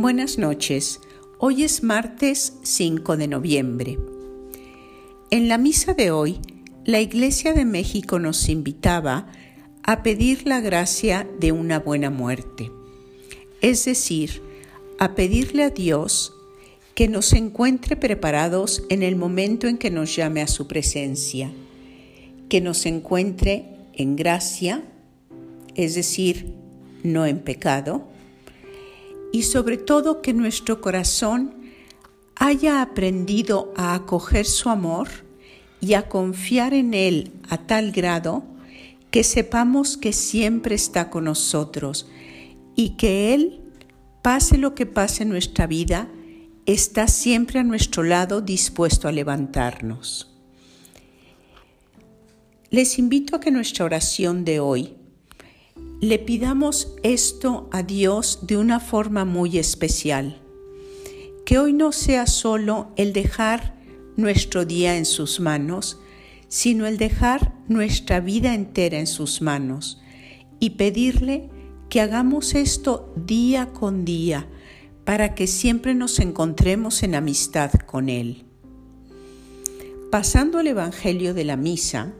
Buenas noches. Hoy es martes 5 de noviembre. En la misa de hoy, la Iglesia de México nos invitaba a pedir la gracia de una buena muerte, es decir, a pedirle a Dios que nos encuentre preparados en el momento en que nos llame a su presencia, que nos encuentre en gracia, es decir, no en pecado, y sobre todo que nuestro corazón haya aprendido a acoger su amor y a confiar en Él a tal grado que sepamos que siempre está con nosotros y que Él, pase lo que pase en nuestra vida, está siempre a nuestro lado dispuesto a levantarnos. Les invito a que nuestra oración de hoy le pidamos esto a Dios de una forma muy especial. Que hoy no sea solo el dejar nuestro día en sus manos, sino el dejar nuestra vida entera en sus manos y pedirle que hagamos esto día con día para que siempre nos encontremos en amistad con Él. Pasando al Evangelio de la Misa,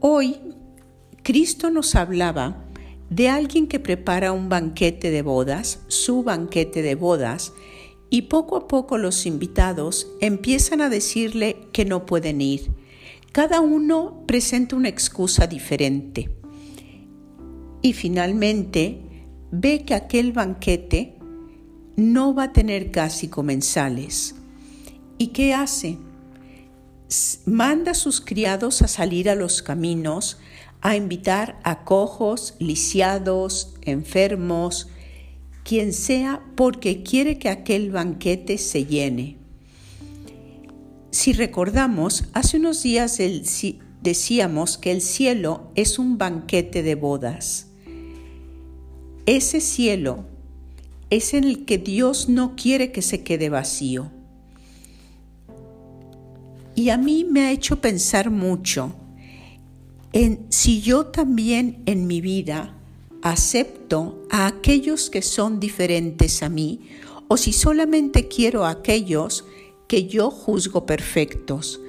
hoy Cristo nos hablaba de alguien que prepara un banquete de bodas, su banquete de bodas, y poco a poco los invitados empiezan a decirle que no pueden ir. Cada uno presenta una excusa diferente. Y finalmente ve que aquel banquete no va a tener casi comensales. ¿Y qué hace? Manda a sus criados a salir a los caminos a invitar a cojos, lisiados, enfermos, quien sea, porque quiere que aquel banquete se llene. Si recordamos, hace unos días decíamos que el cielo es un banquete de bodas. Ese cielo es en el que Dios no quiere que se quede vacío. Y a mí me ha hecho pensar mucho si yo también en mi vida acepto a aquellos que son diferentes a mí o si solamente quiero a aquellos que yo juzgo perfectos.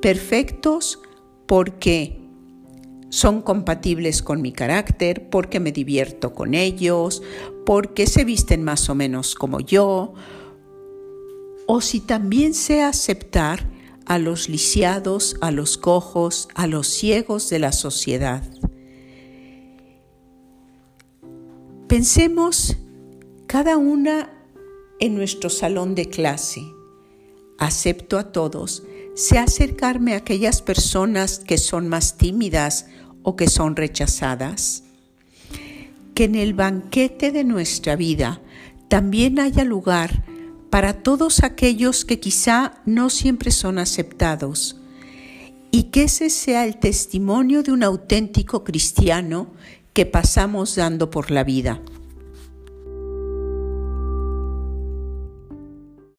Perfectos porque son compatibles con mi carácter, porque me divierto con ellos, porque se visten más o menos como yo, o si también sé aceptar a los lisiados, a los cojos, a los ciegos de la sociedad. Pensemos cada una en nuestro salón de clase. Acepto a todos. Sé acercarme a aquellas personas que son más tímidas o que son rechazadas. Que en el banquete de nuestra vida también haya lugar para todos aquellos que quizá no siempre son aceptados y que ese sea el testimonio de un auténtico cristiano que pasamos dando por la vida.